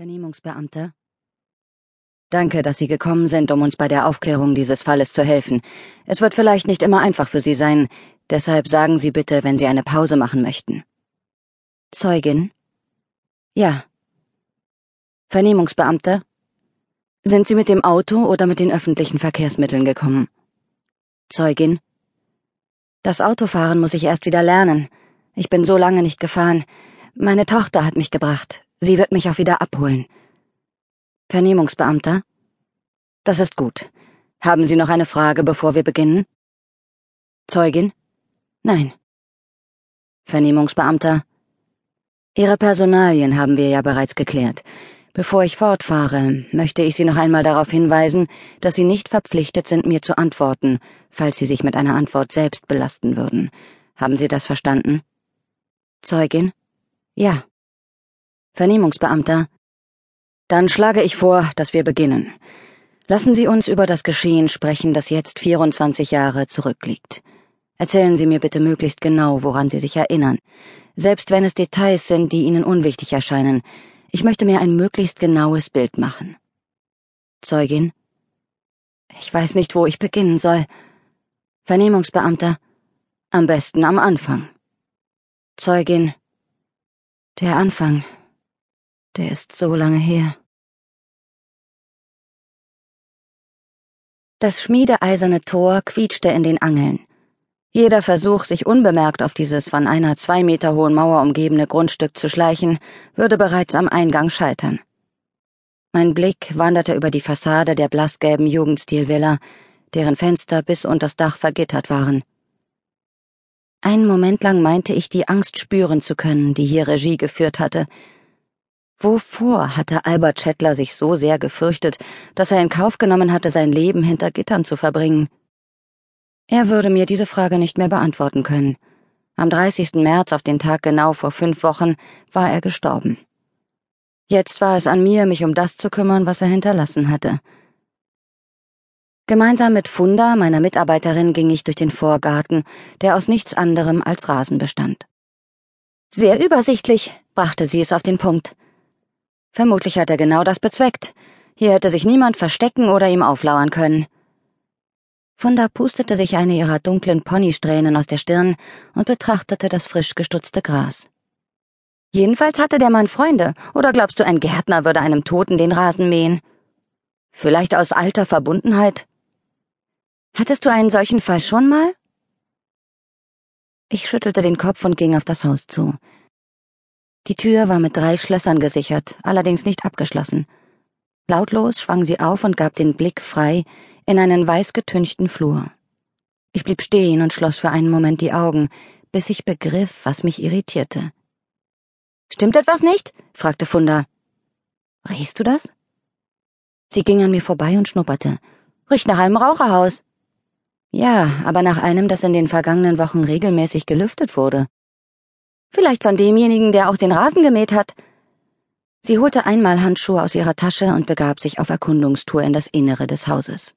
Vernehmungsbeamter. Danke, dass Sie gekommen sind, um uns bei der Aufklärung dieses Falles zu helfen. Es wird vielleicht nicht immer einfach für Sie sein, deshalb sagen Sie bitte, wenn Sie eine Pause machen möchten. Zeugin. Ja. Vernehmungsbeamter. Sind Sie mit dem Auto oder mit den öffentlichen Verkehrsmitteln gekommen? Zeugin. Das Autofahren muss ich erst wieder lernen. Ich bin so lange nicht gefahren. Meine Tochter hat mich gebracht. Sie wird mich auch wieder abholen. Vernehmungsbeamter? Das ist gut. Haben Sie noch eine Frage, bevor wir beginnen? Zeugin? Nein. Vernehmungsbeamter? Ihre Personalien haben wir ja bereits geklärt. Bevor ich fortfahre, möchte ich Sie noch einmal darauf hinweisen, dass Sie nicht verpflichtet sind, mir zu antworten, falls Sie sich mit einer Antwort selbst belasten würden. Haben Sie das verstanden? Zeugin? Ja. Vernehmungsbeamter. Dann schlage ich vor, dass wir beginnen. Lassen Sie uns über das Geschehen sprechen, das jetzt 24 Jahre zurückliegt. Erzählen Sie mir bitte möglichst genau, woran Sie sich erinnern. Selbst wenn es Details sind, die Ihnen unwichtig erscheinen. Ich möchte mir ein möglichst genaues Bild machen. Zeugin. Ich weiß nicht, wo ich beginnen soll. Vernehmungsbeamter. Am besten am Anfang. Zeugin. Der Anfang. Der ist so lange her. Das schmiedeeiserne Tor quietschte in den Angeln. Jeder Versuch, sich unbemerkt auf dieses von einer zwei Meter hohen Mauer umgebene Grundstück zu schleichen, würde bereits am Eingang scheitern. Mein Blick wanderte über die Fassade der blassgelben Jugendstilvilla, deren Fenster bis unters Dach vergittert waren. Einen Moment lang meinte ich, die Angst spüren zu können, die hier Regie geführt hatte, Wovor hatte Albert Schettler sich so sehr gefürchtet, dass er in Kauf genommen hatte, sein Leben hinter Gittern zu verbringen? Er würde mir diese Frage nicht mehr beantworten können. Am 30. März, auf den Tag genau vor fünf Wochen, war er gestorben. Jetzt war es an mir, mich um das zu kümmern, was er hinterlassen hatte. Gemeinsam mit Funda, meiner Mitarbeiterin, ging ich durch den Vorgarten, der aus nichts anderem als Rasen bestand. Sehr übersichtlich, brachte sie es auf den Punkt. Vermutlich hat er genau das bezweckt. Hier hätte sich niemand verstecken oder ihm auflauern können. Funda pustete sich eine ihrer dunklen Ponysträhnen aus der Stirn und betrachtete das frisch gestutzte Gras. Jedenfalls hatte der Mann Freunde, oder glaubst du, ein Gärtner würde einem Toten den Rasen mähen? Vielleicht aus alter Verbundenheit? Hattest du einen solchen Fall schon mal? Ich schüttelte den Kopf und ging auf das Haus zu. Die Tür war mit drei Schlössern gesichert, allerdings nicht abgeschlossen. Lautlos schwang sie auf und gab den Blick frei in einen weißgetünchten Flur. Ich blieb stehen und schloss für einen Moment die Augen, bis ich begriff, was mich irritierte. Stimmt etwas nicht? fragte Funda. Riechst du das? Sie ging an mir vorbei und schnupperte. Riecht nach einem Raucherhaus. Ja, aber nach einem, das in den vergangenen Wochen regelmäßig gelüftet wurde. Vielleicht von demjenigen, der auch den Rasen gemäht hat. Sie holte einmal Handschuhe aus ihrer Tasche und begab sich auf Erkundungstour in das Innere des Hauses.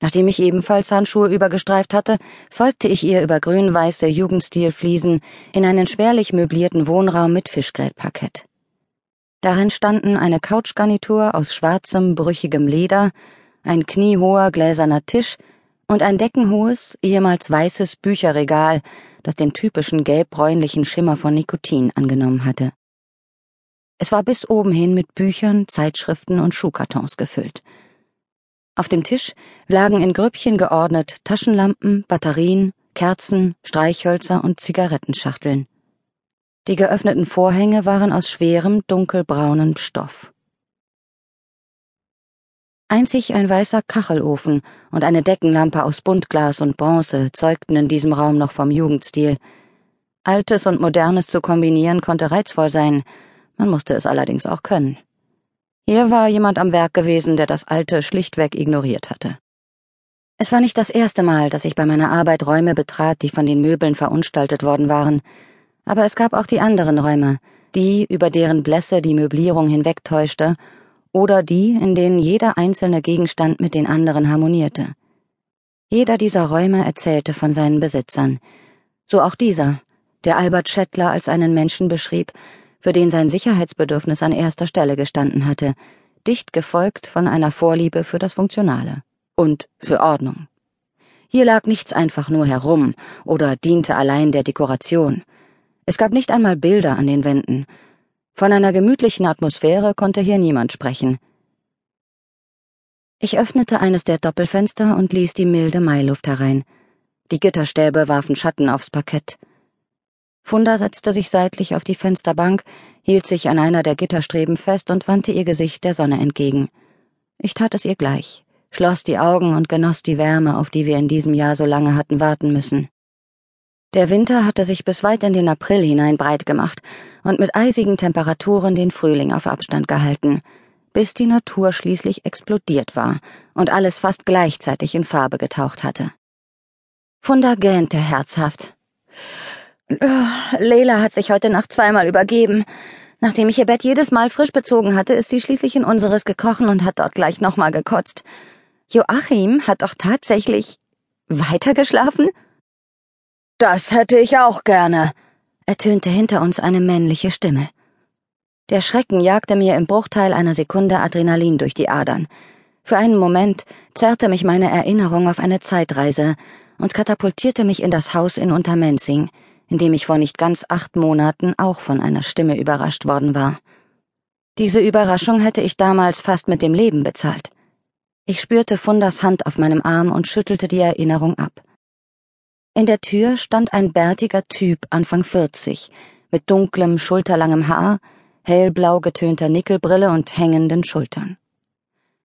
Nachdem ich ebenfalls Handschuhe übergestreift hatte, folgte ich ihr über grün-weiße Jugendstilfliesen in einen spärlich möblierten Wohnraum mit Fischgrätparkett. Darin standen eine Couchgarnitur aus schwarzem, brüchigem Leder, ein kniehoher gläserner Tisch und ein deckenhohes, ehemals weißes Bücherregal, das den typischen gelbbräunlichen Schimmer von Nikotin angenommen hatte. Es war bis oben hin mit Büchern, Zeitschriften und Schuhkartons gefüllt. Auf dem Tisch lagen in Grüppchen geordnet Taschenlampen, Batterien, Kerzen, Streichhölzer und Zigarettenschachteln. Die geöffneten Vorhänge waren aus schwerem, dunkelbraunem Stoff. Einzig ein weißer Kachelofen und eine Deckenlampe aus Buntglas und Bronze zeugten in diesem Raum noch vom Jugendstil. Altes und Modernes zu kombinieren konnte reizvoll sein, man musste es allerdings auch können. Hier war jemand am Werk gewesen, der das Alte schlichtweg ignoriert hatte. Es war nicht das erste Mal, dass ich bei meiner Arbeit Räume betrat, die von den Möbeln verunstaltet worden waren, aber es gab auch die anderen Räume, die, über deren Blässe die Möblierung hinwegtäuschte oder die, in denen jeder einzelne Gegenstand mit den anderen harmonierte. Jeder dieser Räume erzählte von seinen Besitzern, so auch dieser, der Albert Schettler als einen Menschen beschrieb, für den sein Sicherheitsbedürfnis an erster Stelle gestanden hatte, dicht gefolgt von einer Vorliebe für das Funktionale und für Ordnung. Hier lag nichts einfach nur herum oder diente allein der Dekoration. Es gab nicht einmal Bilder an den Wänden. Von einer gemütlichen Atmosphäre konnte hier niemand sprechen. Ich öffnete eines der Doppelfenster und ließ die milde Mailuft herein. Die Gitterstäbe warfen Schatten aufs Parkett. Funda setzte sich seitlich auf die Fensterbank, hielt sich an einer der Gitterstreben fest und wandte ihr Gesicht der Sonne entgegen. Ich tat es ihr gleich schloss die Augen und genoss die Wärme, auf die wir in diesem Jahr so lange hatten warten müssen. Der Winter hatte sich bis weit in den April hinein breit gemacht und mit eisigen Temperaturen den Frühling auf Abstand gehalten, bis die Natur schließlich explodiert war und alles fast gleichzeitig in Farbe getaucht hatte. Funda gähnte herzhaft. Leila hat sich heute Nacht zweimal übergeben. Nachdem ich ihr Bett jedes Mal frisch bezogen hatte, ist sie schließlich in unseres gekrochen und hat dort gleich nochmal gekotzt. Joachim hat doch tatsächlich weitergeschlafen? Das hätte ich auch gerne, ertönte hinter uns eine männliche Stimme. Der Schrecken jagte mir im Bruchteil einer Sekunde Adrenalin durch die Adern. Für einen Moment zerrte mich meine Erinnerung auf eine Zeitreise und katapultierte mich in das Haus in Untermenzing, in dem ich vor nicht ganz acht Monaten auch von einer Stimme überrascht worden war. Diese Überraschung hätte ich damals fast mit dem Leben bezahlt. Ich spürte Fundas Hand auf meinem Arm und schüttelte die Erinnerung ab. In der Tür stand ein bärtiger Typ Anfang 40, mit dunklem, schulterlangem Haar, hellblau getönter Nickelbrille und hängenden Schultern.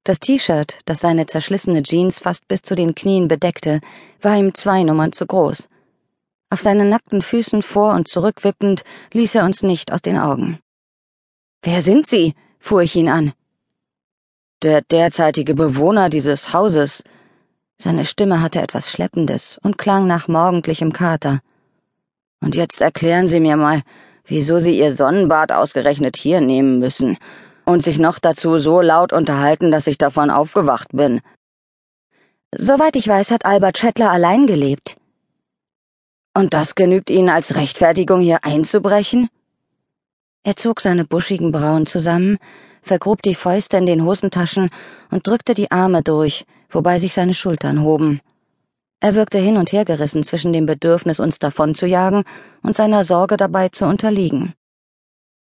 Das T-Shirt, das seine zerschlissene Jeans fast bis zu den Knien bedeckte, war ihm zwei Nummern zu groß. Auf seinen nackten Füßen vor und zurück wippend, ließ er uns nicht aus den Augen. Wer sind Sie? fuhr ich ihn an der derzeitige Bewohner dieses Hauses. Seine Stimme hatte etwas Schleppendes und klang nach morgendlichem Kater. Und jetzt erklären Sie mir mal, wieso Sie Ihr Sonnenbad ausgerechnet hier nehmen müssen und sich noch dazu so laut unterhalten, dass ich davon aufgewacht bin. Soweit ich weiß, hat Albert Schettler allein gelebt. Und das genügt Ihnen als Rechtfertigung, hier einzubrechen? Er zog seine buschigen Brauen zusammen, vergrub die Fäuste in den Hosentaschen und drückte die Arme durch, wobei sich seine Schultern hoben. Er wirkte hin und her gerissen zwischen dem Bedürfnis, uns davonzujagen und seiner Sorge dabei zu unterliegen.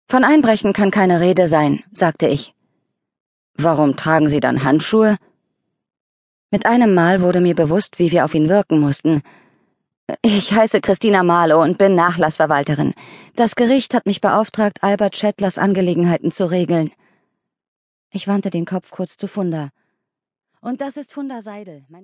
Von Einbrechen kann keine Rede sein, sagte ich. Warum tragen Sie dann Handschuhe? Mit einem Mal wurde mir bewusst, wie wir auf ihn wirken mussten. Ich heiße Christina Marlow und bin Nachlassverwalterin. Das Gericht hat mich beauftragt, Albert Schettlers Angelegenheiten zu regeln. Ich wandte den Kopf kurz zu Funda. Und das ist Funda Seidel, meine